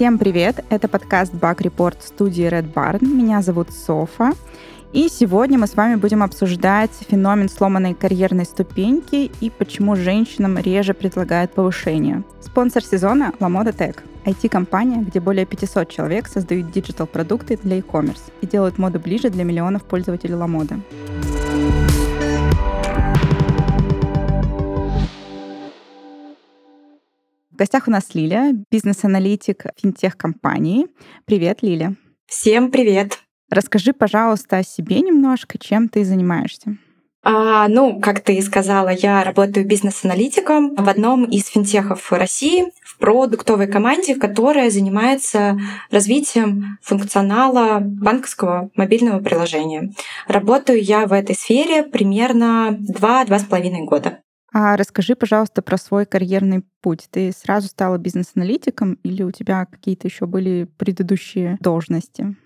Всем привет! Это подкаст Bug Report студии Red Barn. Меня зовут Софа. И сегодня мы с вами будем обсуждать феномен сломанной карьерной ступеньки и почему женщинам реже предлагают повышение. Спонсор сезона — Lamoda Tech. IT-компания, где более 500 человек создают диджитал-продукты для e-commerce и делают моду ближе для миллионов пользователей Ламоды. В гостях у нас Лиля, бизнес-аналитик финтех-компании. Привет, Лиля. Всем привет. Расскажи, пожалуйста, о себе немножко, чем ты занимаешься. А, ну, как ты и сказала, я работаю бизнес-аналитиком в одном из финтехов России, в продуктовой команде, которая занимается развитием функционала банковского мобильного приложения. Работаю я в этой сфере примерно 2-2,5 года. А расскажи, пожалуйста, про свой карьерный путь. Ты сразу стала бизнес-аналитиком или у тебя какие-то еще были предыдущие должности?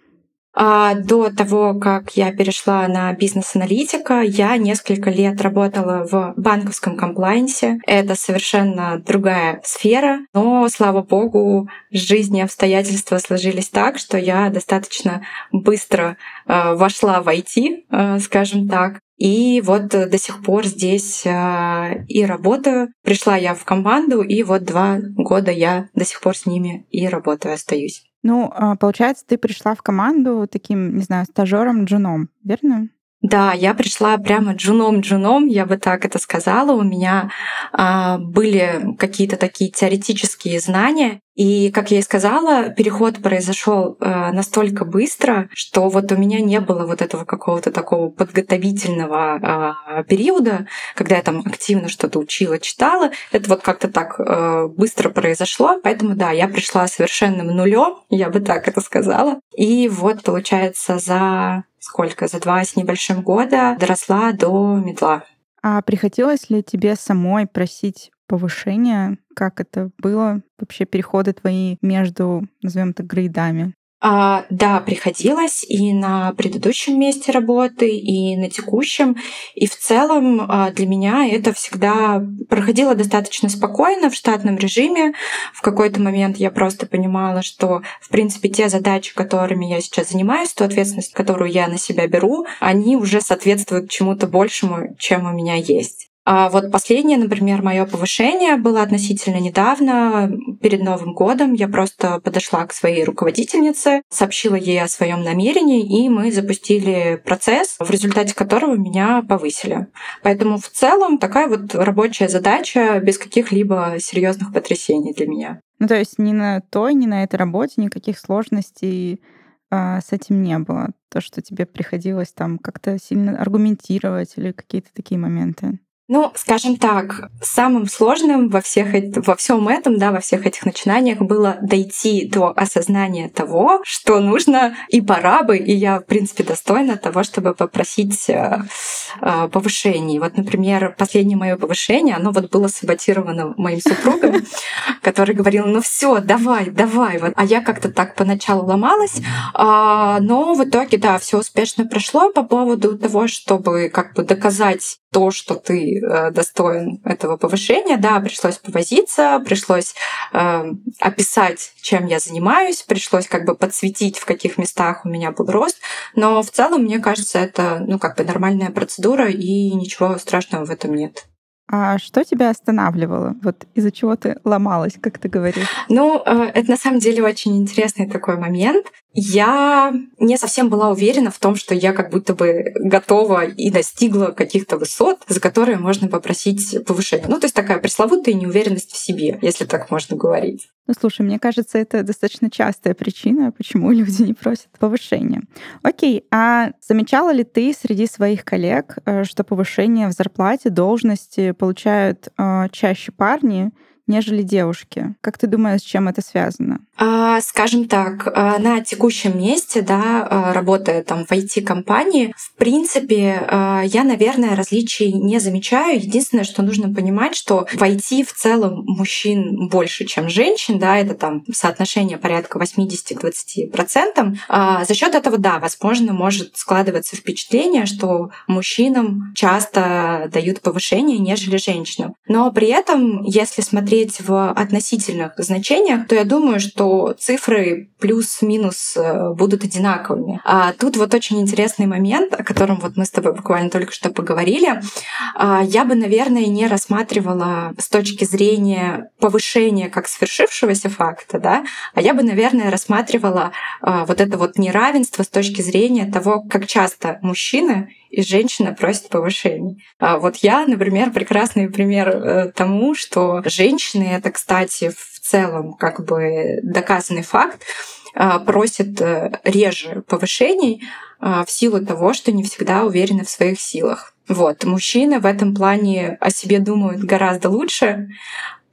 А до того, как я перешла на бизнес-аналитика, я несколько лет работала в банковском комплайнсе. Это совершенно другая сфера, но, слава богу, жизнь и обстоятельства сложились так, что я достаточно быстро э, вошла в IT, э, скажем так. И вот до сих пор здесь э, и работаю. Пришла я в команду, и вот два года я до сих пор с ними и работаю, остаюсь. Ну, а, получается, ты пришла в команду таким, не знаю, стажером джуном, верно? Да, я пришла прямо джуном-джуном, я бы так это сказала. У меня а, были какие-то такие теоретические знания. И, как я и сказала, переход произошел а, настолько быстро, что вот у меня не было вот этого какого-то такого подготовительного а, периода, когда я там активно что-то учила, читала. Это вот как-то так а, быстро произошло. Поэтому, да, я пришла совершенным нулем, я бы так это сказала. И вот, получается, за сколько, за два с небольшим года доросла до медла. А приходилось ли тебе самой просить повышения? Как это было? Вообще переходы твои между, назовем так, грейдами? А, да, приходилось и на предыдущем месте работы, и на текущем. И в целом а, для меня это всегда проходило достаточно спокойно в штатном режиме. В какой-то момент я просто понимала, что, в принципе, те задачи, которыми я сейчас занимаюсь, ту ответственность, которую я на себя беру, они уже соответствуют чему-то большему, чем у меня есть. А вот последнее, например, мое повышение было относительно недавно, перед Новым годом. Я просто подошла к своей руководительнице, сообщила ей о своем намерении, и мы запустили процесс, в результате которого меня повысили. Поэтому в целом такая вот рабочая задача без каких-либо серьезных потрясений для меня. Ну, то есть ни на той, ни на этой работе никаких сложностей а, с этим не было. То, что тебе приходилось там как-то сильно аргументировать или какие-то такие моменты. Ну, скажем так, самым сложным во, всех, во всем этом, да, во всех этих начинаниях было дойти до осознания того, что нужно и пора бы, и я, в принципе, достойна того, чтобы попросить э, э, повышений. Вот, например, последнее мое повышение, оно вот было саботировано моим супругом, который говорил, ну все, давай, давай. Вот. А я как-то так поначалу ломалась, а, но в итоге, да, все успешно прошло по поводу того, чтобы как бы доказать то, что ты э, достоин этого повышения. Да, пришлось повозиться, пришлось э, описать, чем я занимаюсь, пришлось как бы подсветить, в каких местах у меня был рост. Но в целом, мне кажется, это ну, как бы нормальная процедура, и ничего страшного в этом нет. А что тебя останавливало? Вот из-за чего ты ломалась, как ты говоришь? Ну, э, это на самом деле очень интересный такой момент я не совсем была уверена в том, что я как будто бы готова и достигла каких-то высот, за которые можно попросить повышения. Ну, то есть такая пресловутая неуверенность в себе, если так можно говорить. Ну, слушай, мне кажется, это достаточно частая причина, почему люди не просят повышения. Окей, а замечала ли ты среди своих коллег, э, что повышение в зарплате, должности получают э, чаще парни, нежели девушки. Как ты думаешь, с чем это связано? А, скажем так, а, на текущем месте, да, а, работая там в IT-компании, в принципе, я, наверное, различий не замечаю. Единственное, что нужно понимать, что в IT в целом мужчин больше, чем женщин, да, это там соотношение порядка 80 к 20 процентам. За счет этого, да, возможно, может складываться впечатление, что мужчинам часто дают повышение, нежели женщинам. Но при этом, если смотреть в относительных значениях, то я думаю, что что цифры плюс-минус э, будут одинаковыми. А тут вот очень интересный момент, о котором вот мы с тобой буквально только что поговорили. А, я бы, наверное, не рассматривала с точки зрения повышения как свершившегося факта, да, а я бы, наверное, рассматривала а, вот это вот неравенство с точки зрения того, как часто мужчины и женщина просит повышений. А вот я, например, прекрасный пример э, тому, что женщины, это, кстати, в целом как бы доказанный факт, а, просят э, реже повышений а, в силу того, что не всегда уверены в своих силах. Вот. Мужчины в этом плане о себе думают гораздо лучше,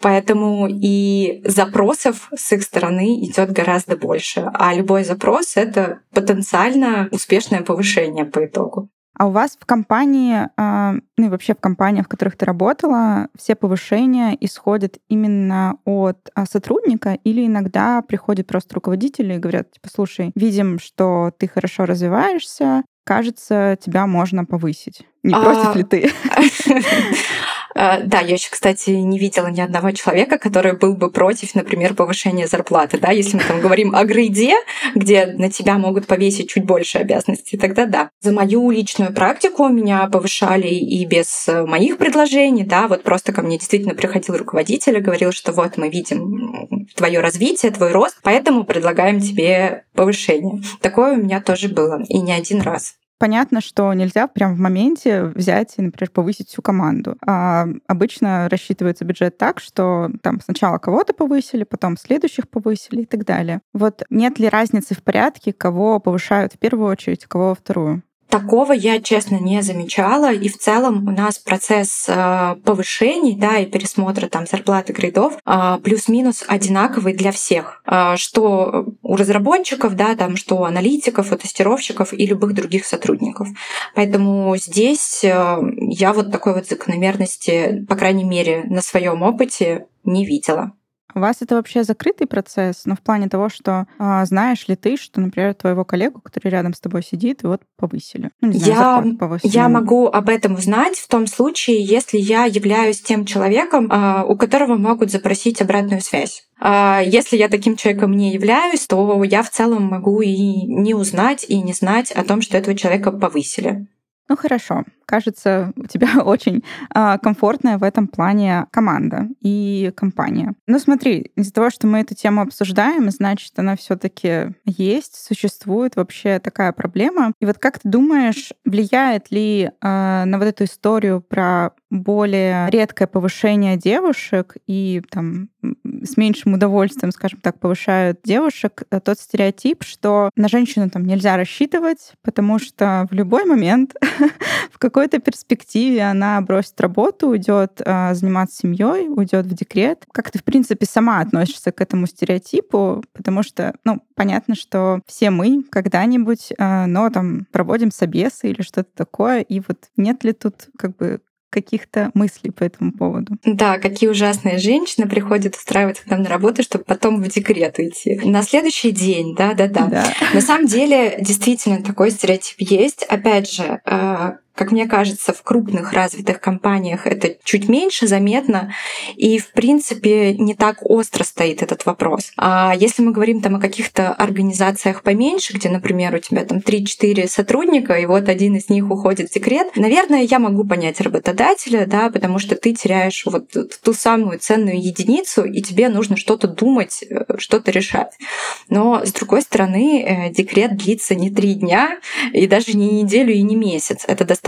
Поэтому и запросов с их стороны идет гораздо больше. А любой запрос — это потенциально успешное повышение по итогу. А у вас в компании, а, ну и вообще в компаниях, в которых ты работала, все повышения исходят именно от а, сотрудника или иногда приходят просто руководители и говорят, типа, слушай, видим, что ты хорошо развиваешься, кажется, тебя можно повысить. Не против а... ли ты? А, да, я еще, кстати, не видела ни одного человека, который был бы против, например, повышения зарплаты. Да, если мы там говорим о грейде, где на тебя могут повесить чуть больше обязанностей, тогда да. За мою личную практику меня повышали и без моих предложений, да, вот просто ко мне действительно приходил руководитель и говорил, что вот мы видим твое развитие, твой рост, поэтому предлагаем тебе повышение. Такое у меня тоже было, и не один раз понятно, что нельзя прям в моменте взять и, например, повысить всю команду. А обычно рассчитывается бюджет так, что там сначала кого-то повысили, потом следующих повысили и так далее. Вот нет ли разницы в порядке, кого повышают в первую очередь, кого во вторую? Такого я, честно, не замечала. И в целом у нас процесс э, повышений да, и пересмотра там, зарплаты грейдов э, плюс-минус одинаковый для всех. Э, что у разработчиков, да, там, что у аналитиков, у тестировщиков и любых других сотрудников. Поэтому здесь я вот такой вот закономерности, по крайней мере, на своем опыте не видела. У вас это вообще закрытый процесс, но в плане того, что а, знаешь ли ты, что, например, твоего коллегу, который рядом с тобой сидит, вот повысили? Ну, знаю, я, я могу об этом узнать в том случае, если я являюсь тем человеком, а, у которого могут запросить обратную связь. А если я таким человеком не являюсь, то я в целом могу и не узнать, и не знать о том, что этого человека повысили. Ну хорошо, кажется, у тебя очень э, комфортная в этом плане команда и компания. Ну смотри, из-за того, что мы эту тему обсуждаем, значит, она все-таки есть, существует вообще такая проблема. И вот как ты думаешь, влияет ли э, на вот эту историю про более редкое повышение девушек и там с меньшим удовольствием, скажем так, повышают девушек, э, тот стереотип, что на женщину там нельзя рассчитывать, потому что в любой момент, в какой-то перспективе она бросит работу, уйдет а, заниматься семьей, уйдет в декрет. Как ты, в принципе, сама относишься к этому стереотипу? Потому что, ну, понятно, что все мы когда-нибудь, а, но там проводим собесы или что-то такое, и вот нет ли тут как бы каких-то мыслей по этому поводу. Да, какие ужасные женщины приходят устраиваться к нам на работу, чтобы потом в декрет уйти. На следующий день, да-да-да. На самом деле, действительно, такой стереотип есть. Опять же, а, как мне кажется, в крупных развитых компаниях это чуть меньше заметно, и, в принципе, не так остро стоит этот вопрос. А если мы говорим там о каких-то организациях поменьше, где, например, у тебя там 3-4 сотрудника, и вот один из них уходит в декрет, наверное, я могу понять работодателя, да, потому что ты теряешь вот ту самую ценную единицу, и тебе нужно что-то думать, что-то решать. Но, с другой стороны, э, декрет длится не три дня, и даже не неделю и не месяц. Это достаточно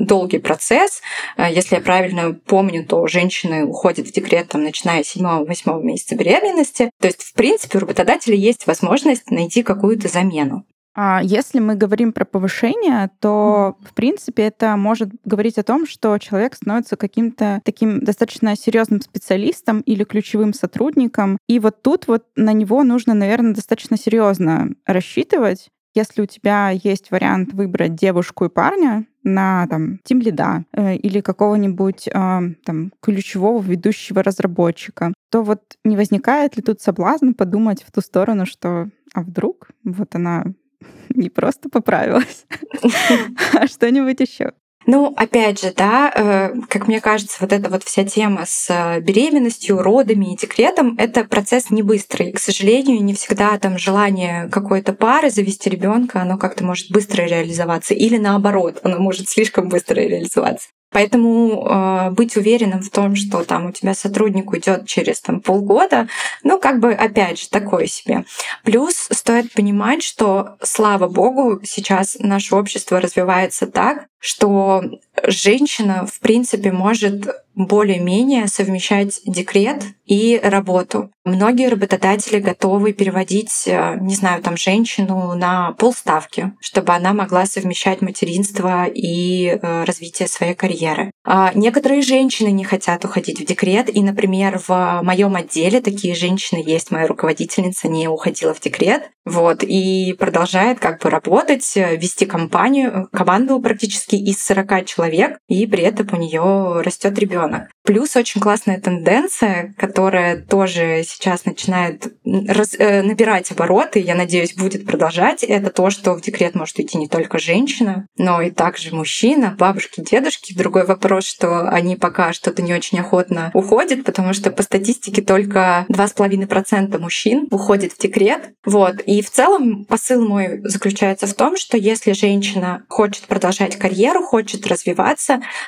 долгий процесс. Э, если я правильно помню, то женщины уходят в декрет там, начиная с 7-8 месяца беременности. То есть, в принципе, у работодателя есть возможность найти какую-то замену. А если мы говорим про повышение, то, в принципе, это может говорить о том, что человек становится каким-то таким достаточно серьезным специалистом или ключевым сотрудником. И вот тут вот на него нужно, наверное, достаточно серьезно рассчитывать, если у тебя есть вариант выбрать девушку и парня на там тим лида э, или какого-нибудь э, там ключевого ведущего разработчика, то вот не возникает ли тут соблазн подумать в ту сторону, что а вдруг вот она не просто поправилась, а что-нибудь еще? Ну, опять же, да, э, как мне кажется, вот эта вот вся тема с э, беременностью, родами и декретом — это процесс не быстрый. К сожалению, не всегда там желание какой-то пары завести ребенка, оно как-то может быстро реализоваться. Или наоборот, оно может слишком быстро реализоваться. Поэтому э, быть уверенным в том, что там у тебя сотрудник уйдет через там, полгода, ну, как бы, опять же, такое себе. Плюс стоит понимать, что, слава богу, сейчас наше общество развивается так, что женщина, в принципе, может более-менее совмещать декрет и работу. Многие работодатели готовы переводить, э, не знаю, там женщину на полставки, чтобы она могла совмещать материнство и э, развитие своей карьеры. А некоторые женщины не хотят уходить в декрет, и, например, в моем отделе такие женщины есть. Моя руководительница не уходила в декрет, вот, и продолжает как бы работать, э, вести компанию, команду практически из 40 человек, и при этом у нее растет ребенок. Плюс очень классная тенденция, которая тоже сейчас начинает раз, э, набирать обороты, я надеюсь, будет продолжать, это то, что в декрет может идти не только женщина, но и также мужчина, бабушки, дедушки. Другой вопрос, что они пока что-то не очень охотно уходят, потому что по статистике только 2,5% мужчин уходит в декрет. Вот. И в целом посыл мой заключается в том, что если женщина хочет продолжать карьеру, хочет развиваться,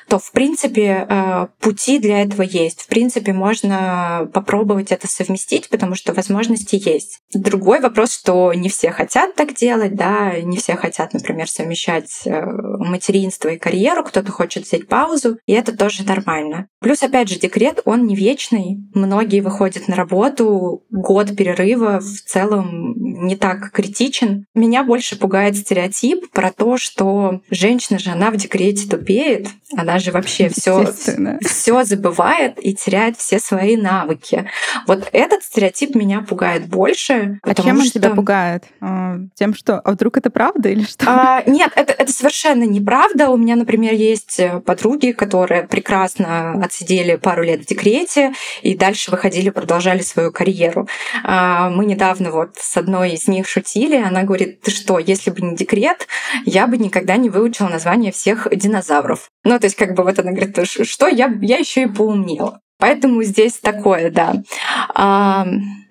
то в принципе э, пути для этого есть. В принципе, можно попробовать это совместить, потому что возможности есть. Другой вопрос, что не все хотят так делать, да, не все хотят, например, совмещать э, материнство и карьеру, кто-то хочет взять паузу, и это тоже нормально. Плюс, опять же, декрет, он не вечный. Многие выходят на работу, год перерыва в целом не так критичен. Меня больше пугает стереотип про то, что женщина же, она в декрете тупеет, она же вообще все, все забывает и теряет все свои навыки. Вот этот стереотип меня пугает больше. А чем он что... тебя пугает? А, тем, что а вдруг это правда или что? А, нет, это, это совершенно неправда. У меня, например, есть подруги, которые прекрасно отсидели пару лет в декрете и дальше выходили, продолжали свою карьеру. А, мы недавно вот с одной из них шутили. Она говорит, ты что, если бы не декрет, я бы никогда не выучила название всех динозавров. Ну, то есть, как бы вот она говорит, что я, я еще и поумнела. Поэтому здесь такое, да. А...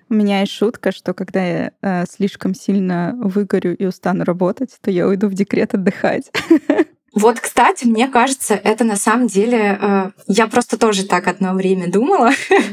У меня есть шутка, что когда я э, слишком сильно выгорю и устану работать, то я уйду в декрет отдыхать. Вот, кстати, мне кажется, это на самом деле... Э, я просто тоже так одно время думала.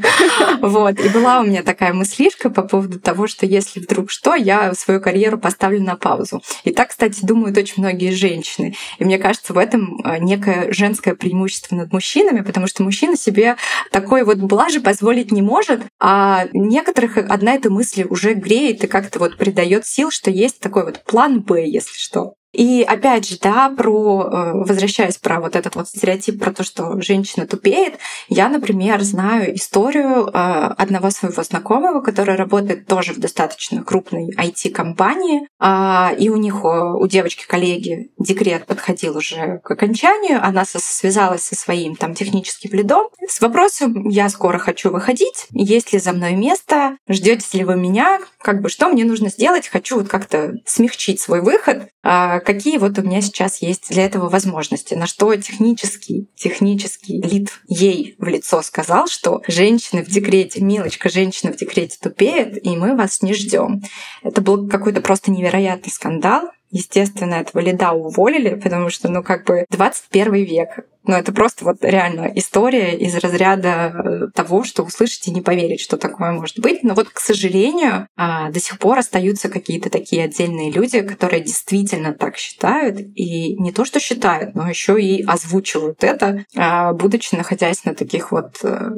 вот. И была у меня такая мыслишка по поводу того, что если вдруг что, я свою карьеру поставлю на паузу. И так, кстати, думают очень многие женщины. И мне кажется, в этом э, некое женское преимущество над мужчинами, потому что мужчина себе такой вот блажи позволить не может, а некоторых одна эта мысль уже греет и как-то вот придает сил, что есть такой вот план Б, если что. И опять же, да, про, э, возвращаясь про вот этот вот стереотип про то, что женщина тупеет, я, например, знаю историю э, одного своего знакомого, который работает тоже в достаточно крупной IT-компании, а, и у них, у девочки-коллеги, декрет подходил уже к окончанию, она связалась со своим там техническим лидом. С вопросом «Я скоро хочу выходить, есть ли за мной место, ждете ли вы меня, как бы что мне нужно сделать, хочу вот как-то смягчить свой выход, а, какие вот у меня сейчас есть для этого возможности. На что технический, технический лид ей в лицо сказал, что женщина в декрете, милочка, женщина в декрете тупеет, и мы вас не ждем. Это был какой-то просто невероятный скандал. Естественно, этого лида уволили, потому что, ну, как бы 21 век. Ну, это просто вот реально история из разряда э, того, что услышите и не поверить, что такое может быть. Но вот, к сожалению, а, до сих пор остаются какие-то такие отдельные люди, которые действительно так считают. И не то, что считают, но еще и озвучивают это, а, будучи находясь на таких вот э,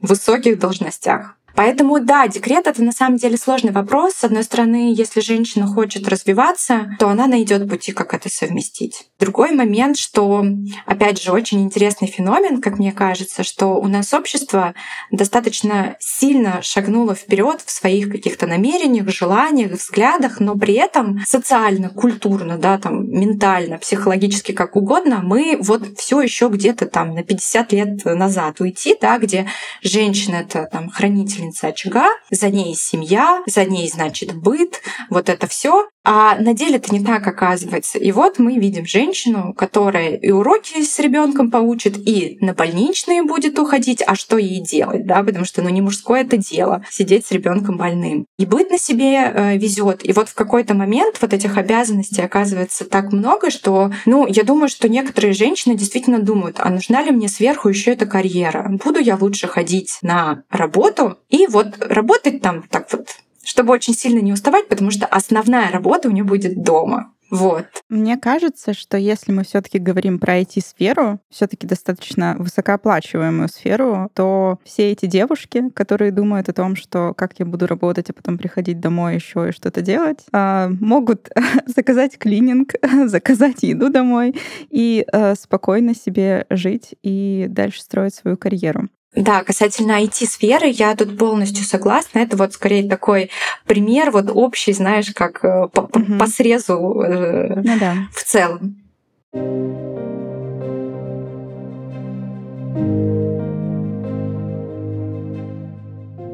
высоких должностях. Поэтому да, декрет это на самом деле сложный вопрос. С одной стороны, если женщина хочет развиваться, то она найдет пути, как это совместить. Другой момент, что, опять же, очень интересный феномен, как мне кажется, что у нас общество достаточно сильно шагнуло вперед в своих каких-то намерениях, желаниях, взглядах, но при этом социально, культурно, да, там, ментально, психологически, как угодно, мы вот все еще где-то там на 50 лет назад уйти, да, где женщина это там хранитель хранительница очага, за ней семья, за ней, значит, быт, вот это все. А на деле это не так оказывается. И вот мы видим женщину, которая и уроки с ребенком получит, и на больничные будет уходить, а что ей делать, да, потому что ну не мужское это дело сидеть с ребенком больным. И быт на себе э, везет. И вот в какой-то момент вот этих обязанностей оказывается так много, что, ну, я думаю, что некоторые женщины действительно думают, а нужна ли мне сверху еще эта карьера? Буду я лучше ходить на работу и вот работать там так вот чтобы очень сильно не уставать, потому что основная работа у нее будет дома. Вот. Мне кажется, что если мы все-таки говорим про IT-сферу, все-таки достаточно высокооплачиваемую сферу, то все эти девушки, которые думают о том, что как я буду работать, а потом приходить домой еще и что-то делать, а, могут заказать клининг, заказать еду домой и э, спокойно себе жить и дальше строить свою карьеру. Да, касательно IT-сферы, я тут полностью согласна. Это вот скорее такой пример, вот общий, знаешь, как э, по, угу. по срезу э, ну, да. в целом.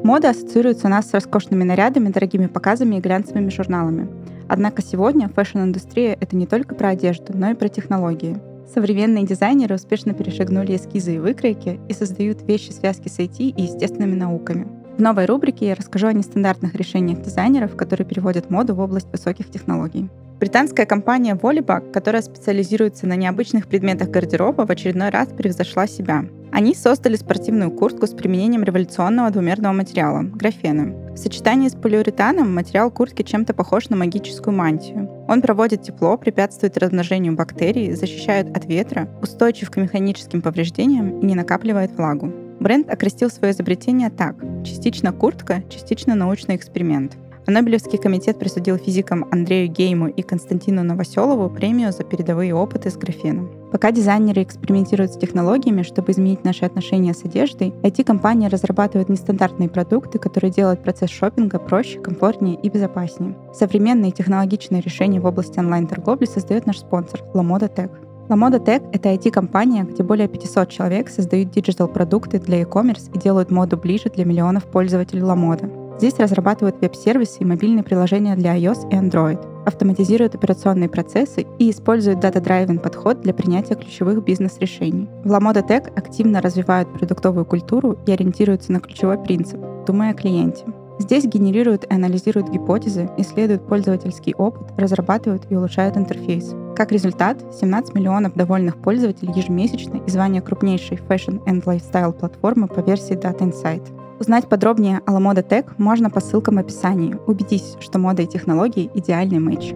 Мода ассоциируется у нас с роскошными нарядами, дорогими показами и глянцевыми журналами. Однако сегодня fashion-индустрия — это не только про одежду, но и про технологии. Современные дизайнеры успешно перешагнули эскизы и выкройки и создают вещи связки с IT и естественными науками. В новой рубрике я расскажу о нестандартных решениях дизайнеров, которые переводят моду в область высоких технологий. Британская компания Volleybag, которая специализируется на необычных предметах гардероба, в очередной раз превзошла себя. Они создали спортивную куртку с применением революционного двумерного материала – графена. В сочетании с полиуретаном материал куртки чем-то похож на магическую мантию. Он проводит тепло, препятствует размножению бактерий, защищает от ветра, устойчив к механическим повреждениям и не накапливает влагу. Бренд окрестил свое изобретение так – частично куртка, частично научный эксперимент – а Нобелевский комитет присудил физикам Андрею Гейму и Константину Новоселову премию за передовые опыты с графеном. Пока дизайнеры экспериментируют с технологиями, чтобы изменить наши отношения с одеждой, IT-компании разрабатывают нестандартные продукты, которые делают процесс шопинга проще, комфортнее и безопаснее. Современные технологичные решения в области онлайн-торговли создает наш спонсор – Lamoda Tech. Lamoda Tech — это IT-компания, где более 500 человек создают digital-продукты для e-commerce и делают моду ближе для миллионов пользователей Lamoda. Здесь разрабатывают веб-сервисы и мобильные приложения для iOS и Android, автоматизируют операционные процессы и используют data-driven подход для принятия ключевых бизнес-решений. В Lamoda Tech активно развивают продуктовую культуру и ориентируются на ключевой принцип – думая о клиенте. Здесь генерируют и анализируют гипотезы, исследуют пользовательский опыт, разрабатывают и улучшают интерфейс. Как результат, 17 миллионов довольных пользователей ежемесячно и звание крупнейшей fashion and lifestyle платформы по версии Data Insight. Узнать подробнее о LaModa Tech можно по ссылкам в описании. Убедись, что мода и технологии — идеальный матч.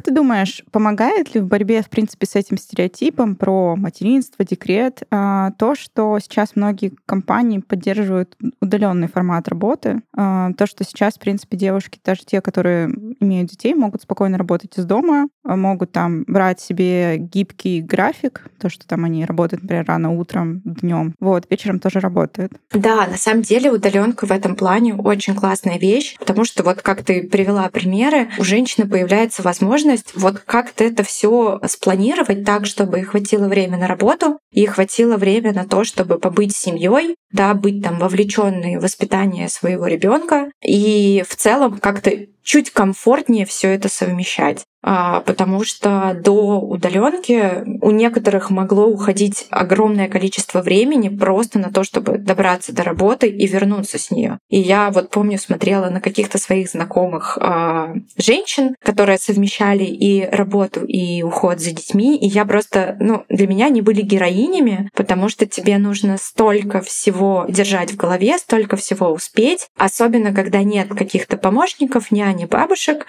Как ты думаешь, помогает ли в борьбе, в принципе, с этим стереотипом про материнство, декрет, а, то, что сейчас многие компании поддерживают удаленный формат работы, а, то, что сейчас, в принципе, девушки, даже те, которые имеют детей, могут спокойно работать из дома, а, могут там брать себе гибкий график, то, что там они работают, например, рано утром, днем, вот, вечером тоже работают. Да, на самом деле удаленка в этом плане очень классная вещь, потому что вот как ты привела примеры, у женщины появляется возможность возможность вот как-то это все спланировать так, чтобы хватило время на работу и хватило время на то, чтобы побыть семьей, да, быть там вовлеченной в воспитание своего ребенка и в целом как-то чуть комфортнее все это совмещать. А, потому что до удаленки у некоторых могло уходить огромное количество времени просто на то, чтобы добраться до работы и вернуться с нее. И я вот помню, смотрела на каких-то своих знакомых а, женщин, которые совмещали и работу, и уход за детьми, и я просто, ну, для меня они были героинями, потому что тебе нужно столько всего держать в голове, столько всего успеть, особенно когда нет каких-то помощников, няни, бабушек.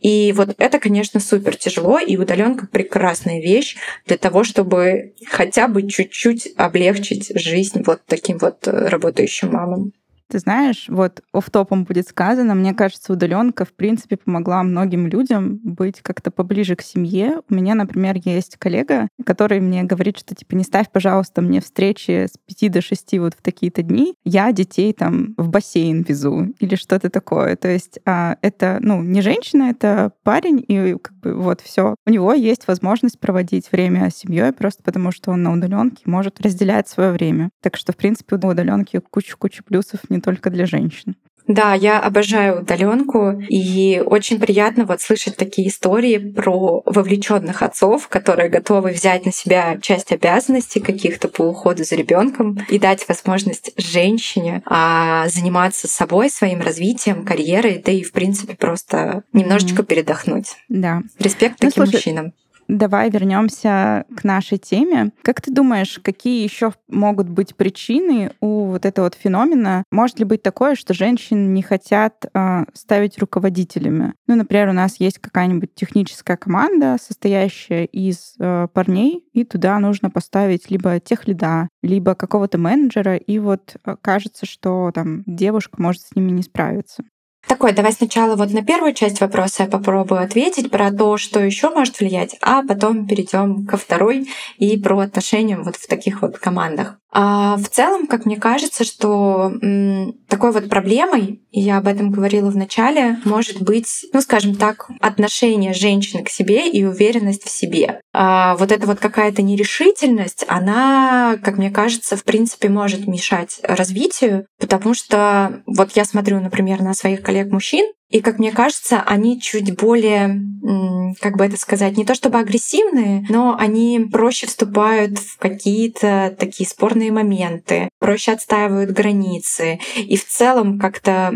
И вот это, конечно, конечно, супер тяжело, и удаленка прекрасная вещь для того, чтобы хотя бы чуть-чуть облегчить жизнь вот таким вот э, работающим мамам. Ты знаешь, вот оф-топом будет сказано, мне кажется, удаленка, в принципе, помогла многим людям быть как-то поближе к семье. У меня, например, есть коллега, который мне говорит, что типа не ставь, пожалуйста, мне встречи с 5 до 6 вот в такие-то дни. Я детей там в бассейн везу или что-то такое. То есть а, это, ну, не женщина, это парень, и как бы вот все. У него есть возможность проводить время с семьей просто потому, что он на удаленке может разделять свое время. Так что, в принципе, у удаленки куча-куча плюсов не только для женщин. Да, я обожаю удаленку, и очень приятно вот слышать такие истории про вовлеченных отцов, которые готовы взять на себя часть обязанностей каких-то по уходу за ребенком и дать возможность женщине а, заниматься собой, своим развитием, карьерой, да и в принципе просто немножечко mm-hmm. передохнуть. Да. Респект ну, таким слушай, мужчинам. Давай вернемся к нашей теме. Как ты думаешь, какие еще могут быть причины у вот этого вот феномена? Может ли быть такое, что женщины не хотят э, ставить руководителями? Ну, например, у нас есть какая-нибудь техническая команда, состоящая из э, парней, и туда нужно поставить либо тех лида, либо какого-то менеджера, и вот э, кажется, что там девушка может с ними не справиться. Такой, давай сначала вот на первую часть вопроса я попробую ответить про то, что еще может влиять, а потом перейдем ко второй и про отношения вот в таких вот командах. А в целом, как мне кажется, что такой вот проблемой, и я об этом говорила в начале, может быть, ну, скажем так, отношение женщины к себе и уверенность в себе. А вот эта вот какая-то нерешительность, она, как мне кажется, в принципе, может мешать развитию, потому что вот я смотрю, например, на своих коллег-мужчин, и, как мне кажется, они чуть более, как бы это сказать, не то чтобы агрессивные, но они проще вступают в какие-то такие спорные моменты, проще отстаивают границы и в целом как-то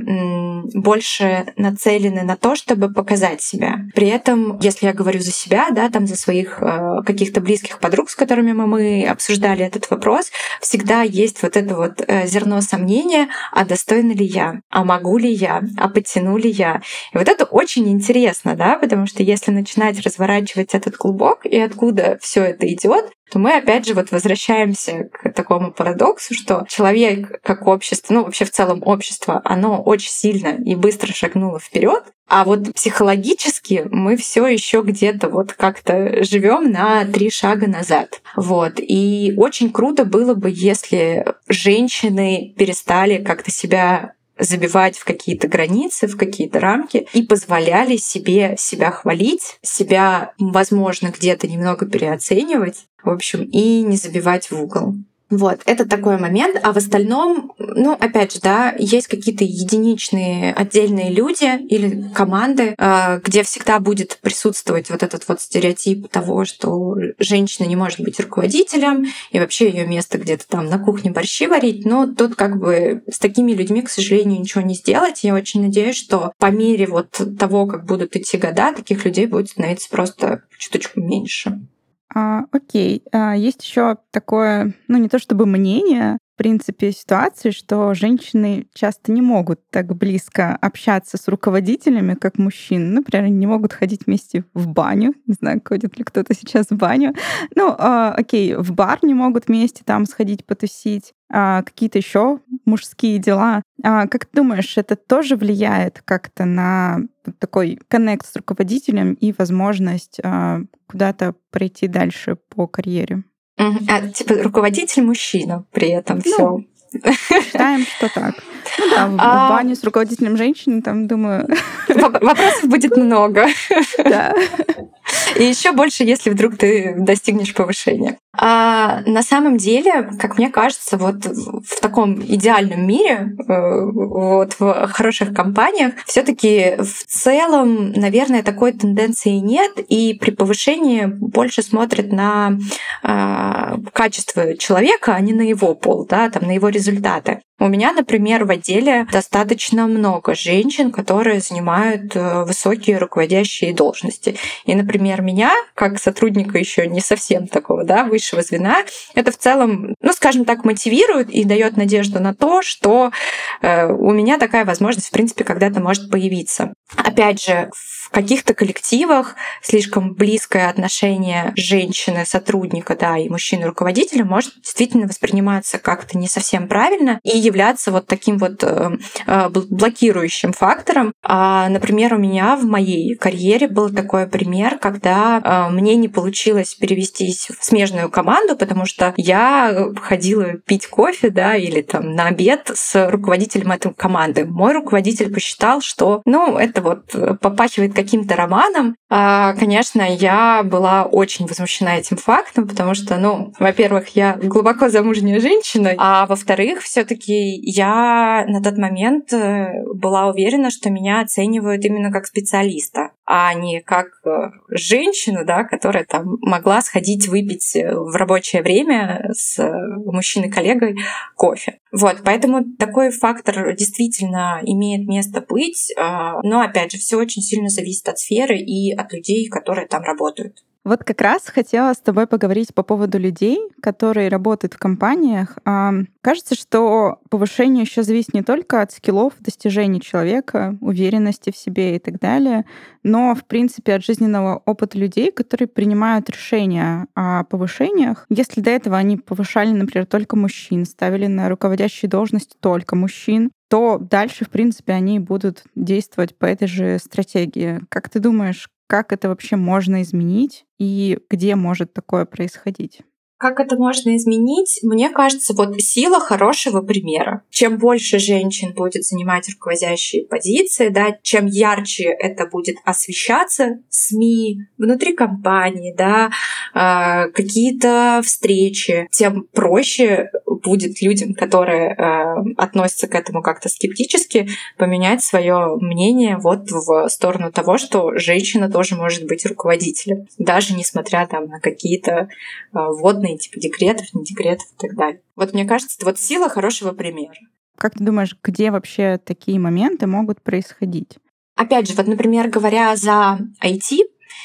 больше нацелены на то, чтобы показать себя. При этом, если я говорю за себя, да, там за своих э, каких-то близких подруг, с которыми мы, обсуждали этот вопрос, всегда есть вот это вот э, зерно сомнения, а достойна ли я, а могу ли я, а потяну ли я, и вот это очень интересно, да, потому что если начинать разворачивать этот клубок и откуда все это идет, то мы опять же вот возвращаемся к такому парадоксу, что человек как общество, ну вообще в целом общество, оно очень сильно и быстро шагнуло вперед, а вот психологически мы все еще где-то вот как-то живем на три шага назад. Вот. И очень круто было бы, если женщины перестали как-то себя забивать в какие-то границы, в какие-то рамки и позволяли себе себя хвалить, себя, возможно, где-то немного переоценивать, в общем, и не забивать в угол. Вот, это такой момент. А в остальном, ну, опять же, да, есть какие-то единичные отдельные люди или команды, а, где всегда будет присутствовать вот этот вот стереотип того, что женщина не может быть руководителем, и вообще ее место где-то там на кухне борщи варить. Но тут как бы с такими людьми, к сожалению, ничего не сделать. Я очень надеюсь, что по мере вот того, как будут идти года, таких людей будет становиться просто чуточку меньше. А, окей. А, есть еще такое, ну не то чтобы мнение, принципе, ситуации, что женщины часто не могут так близко общаться с руководителями, как мужчины. Например, они не могут ходить вместе в баню. Не знаю, ходит ли кто-то сейчас в баню. Ну, э, окей, в бар не могут вместе там сходить потусить. А, какие-то еще мужские дела. А, как ты думаешь, это тоже влияет как-то на такой коннект с руководителем и возможность а, куда-то пройти дальше по карьере? А, типа руководитель мужчина при этом ну, все. Считаем, что так. Ну в, а... в баню с руководителем женщины, там, думаю... Вопросов будет много. Да. И еще больше, если вдруг ты достигнешь повышения. А на самом деле, как мне кажется, вот в таком идеальном мире, э, вот в хороших компаниях, все-таки в целом, наверное, такой тенденции нет, и при повышении больше смотрят на э, качество человека, а не на его пол, да, там, на его результаты. У меня, например, в отделе достаточно много женщин, которые занимают э, высокие руководящие должности. И, например, меня, как сотрудника еще не совсем такого, да, высшего звена, это в целом, ну, скажем так, мотивирует и дает надежду на то, что э, у меня такая возможность, в принципе, когда-то может появиться. Опять же, в каких-то коллективах слишком близкое отношение женщины, сотрудника, да, и мужчины руководителя может действительно восприниматься как-то не совсем правильно. И являться вот таким вот э, э, блокирующим фактором. А, например, у меня в моей карьере был такой пример, когда мне не получилось перевестись в смежную команду, потому что я ходила пить кофе, да, или там на обед с руководителем этой команды. Мой руководитель посчитал, что, ну, это вот попахивает каким-то романом. А, конечно, я была очень возмущена этим фактом, потому что, ну, во-первых, я глубоко замужняя женщина, а во-вторых, все таки я на тот момент э, была уверена, что меня оценивают именно как специалиста, а не как э, женщину, да, которая там могла сходить выпить в рабочее время с мужчиной-коллегой кофе. Вот, поэтому такой фактор действительно имеет место быть, а, но опять же, все очень сильно зависит от сферы и от людей, которые там работают. Вот как раз хотела с тобой поговорить по поводу людей, которые работают в компаниях. Кажется, что повышение еще зависит не только от скиллов, достижений человека, уверенности в себе и так далее, но, в принципе, от жизненного опыта людей, которые принимают решения о повышениях. Если до этого они повышали, например, только мужчин, ставили на руководящие должности только мужчин, то дальше, в принципе, они будут действовать по этой же стратегии. Как ты думаешь, как это вообще можно изменить и где может такое происходить? Как это можно изменить? Мне кажется, вот сила хорошего примера. Чем больше женщин будет занимать руководящие позиции, да, чем ярче это будет освещаться СМИ, внутри компании, да, э, какие-то встречи, тем проще будет людям, которые э, относятся к этому как-то скептически, поменять свое мнение вот в сторону того, что женщина тоже может быть руководителем, даже несмотря там на какие-то э, водные разные типа декретов, не декретов и так далее. Вот мне кажется, это вот сила хорошего примера. Как ты думаешь, где вообще такие моменты могут происходить? Опять же, вот, например, говоря за IT,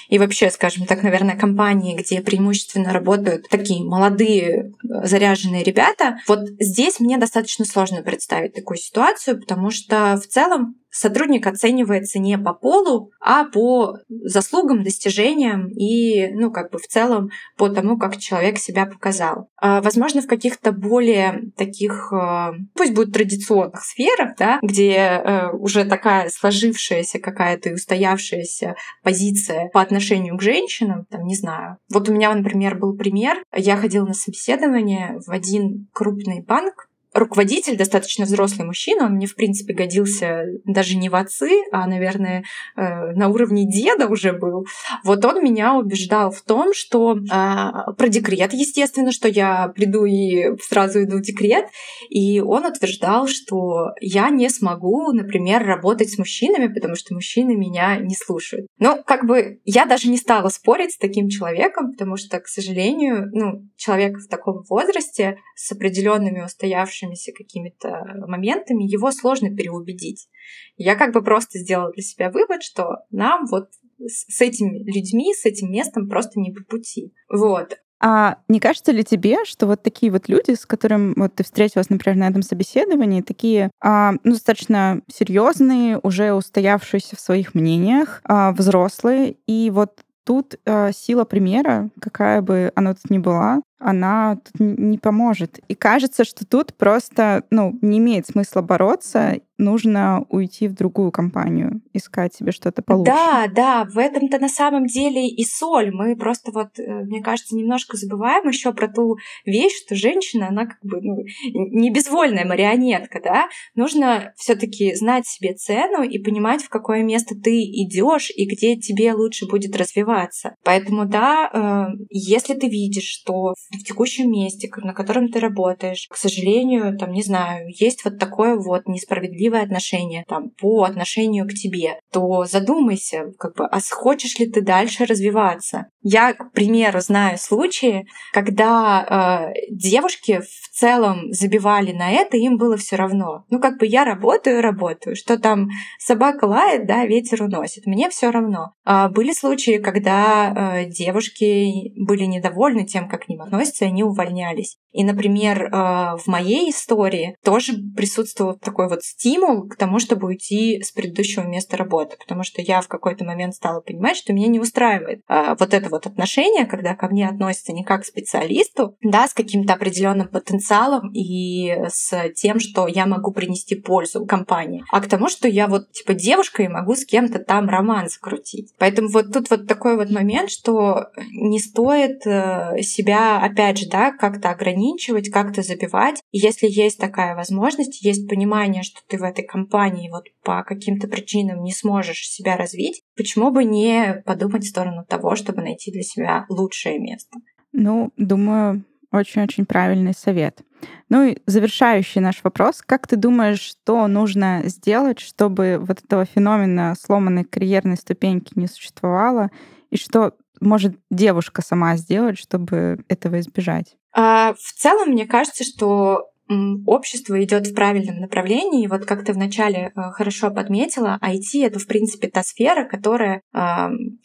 и вообще, скажем так, наверное, компании, где преимущественно работают такие молодые заряженные ребята, вот здесь мне достаточно сложно представить такую ситуацию, потому что в целом сотрудник оценивается не по полу, а по заслугам, достижениям и, ну, как бы в целом по тому, как человек себя показал. А, возможно, в каких-то более таких, а, пусть будет традиционных сферах, да, где э, уже такая сложившаяся какая-то и устоявшаяся позиция по отношению к женщинам, там, не знаю. Вот у меня, например, был пример. Я ходила на собеседование в один крупный банк, руководитель, достаточно взрослый мужчина, он мне, в принципе, годился даже не в отцы, а, наверное, э, на уровне деда уже был. Вот он меня убеждал в том, что а, про декрет, естественно, что я приду и сразу иду в декрет, и он утверждал, что я не смогу, например, работать с мужчинами, потому что мужчины меня не слушают. Но как бы я даже не стала спорить с таким человеком, потому что, к сожалению, ну, человек в таком возрасте с определенными устоявшимися случившимися какими-то моментами, его сложно переубедить. Я как бы просто сделала для себя вывод, что нам вот с этими людьми, с этим местом просто не по пути. Вот. А не кажется ли тебе, что вот такие вот люди, с которыми вот ты встретилась, например, на этом собеседовании, такие а, ну, достаточно серьезные, уже устоявшиеся в своих мнениях, а, взрослые, и вот тут а, сила примера, какая бы она тут ни была, она тут не поможет. И кажется, что тут просто ну, не имеет смысла бороться, нужно уйти в другую компанию, искать себе что-то получше. Да, да, в этом-то на самом деле и соль. Мы просто вот, э, мне кажется, немножко забываем еще про ту вещь, что женщина, она как бы ну, не безвольная марионетка, да. Нужно все-таки знать себе цену и понимать, в какое место ты идешь и где тебе лучше будет развиваться. Поэтому, да, э, если ты видишь, что в текущем месте, на котором ты работаешь, к сожалению, там, не знаю, есть вот такое вот несправедливое отношение там по отношению к тебе, то задумайся, как бы, а хочешь ли ты дальше развиваться? Я, к примеру, знаю случаи, когда э, девушки в целом забивали на это, им было все равно. Ну, как бы я работаю, работаю, что там собака лает, да, ветер уносит, мне все равно. А были случаи, когда э, девушки были недовольны тем, как к ним относятся, относятся, они увольнялись. И, например, в моей истории тоже присутствовал такой вот стимул к тому, чтобы уйти с предыдущего места работы, потому что я в какой-то момент стала понимать, что меня не устраивает вот это вот отношение, когда ко мне относятся не как к специалисту, да, с каким-то определенным потенциалом и с тем, что я могу принести пользу компании, а к тому, что я вот типа девушка и могу с кем-то там роман закрутить. Поэтому вот тут вот такой вот момент, что не стоит э, себя, опять же, да, как-то ограничивать, как-то забивать. И если есть такая возможность, есть понимание, что ты в этой компании вот по каким-то причинам не сможешь себя развить, почему бы не подумать в сторону того, чтобы найти для себя лучшее место? Ну, думаю, очень-очень правильный совет. Ну и завершающий наш вопрос. Как ты думаешь, что нужно сделать, чтобы вот этого феномена сломанной карьерной ступеньки не существовало? И что может девушка сама сделать, чтобы этого избежать? А, в целом, мне кажется, что общество идет в правильном направлении. Вот как ты вначале э, хорошо подметила, IT — это, в принципе, та сфера, которая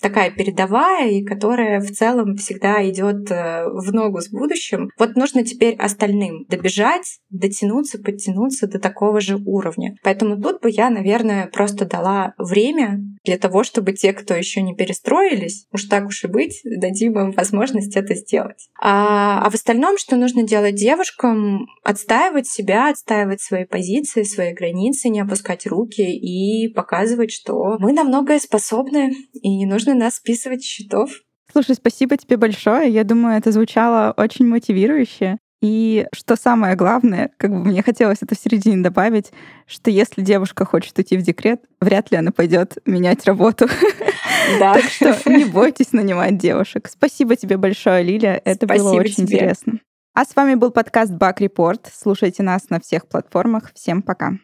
такая передовая и которая в целом всегда идет э, в ногу с будущим. Вот нужно теперь остальным добежать, дотянуться, подтянуться до такого же уровня. Поэтому тут бы я, наверное, просто дала время для того, чтобы те, кто еще не перестроились, уж так уж и быть, дадим им возможность это сделать. А, а в остальном, что нужно делать девушкам, отстаивать себя, отстаивать свои позиции, свои границы, не опускать руки и показывать, что мы на многое способны, и не нужно нас списывать с счетов. Слушай, спасибо тебе большое. Я думаю, это звучало очень мотивирующе. И что самое главное, как бы мне хотелось это в середине добавить, что если девушка хочет уйти в декрет, вряд ли она пойдет менять работу. Да. Так что не бойтесь нанимать девушек. Спасибо тебе большое, Лилия. Это Спасибо было очень тебе. интересно. А с вами был подкаст Бак Report. Слушайте нас на всех платформах. Всем пока.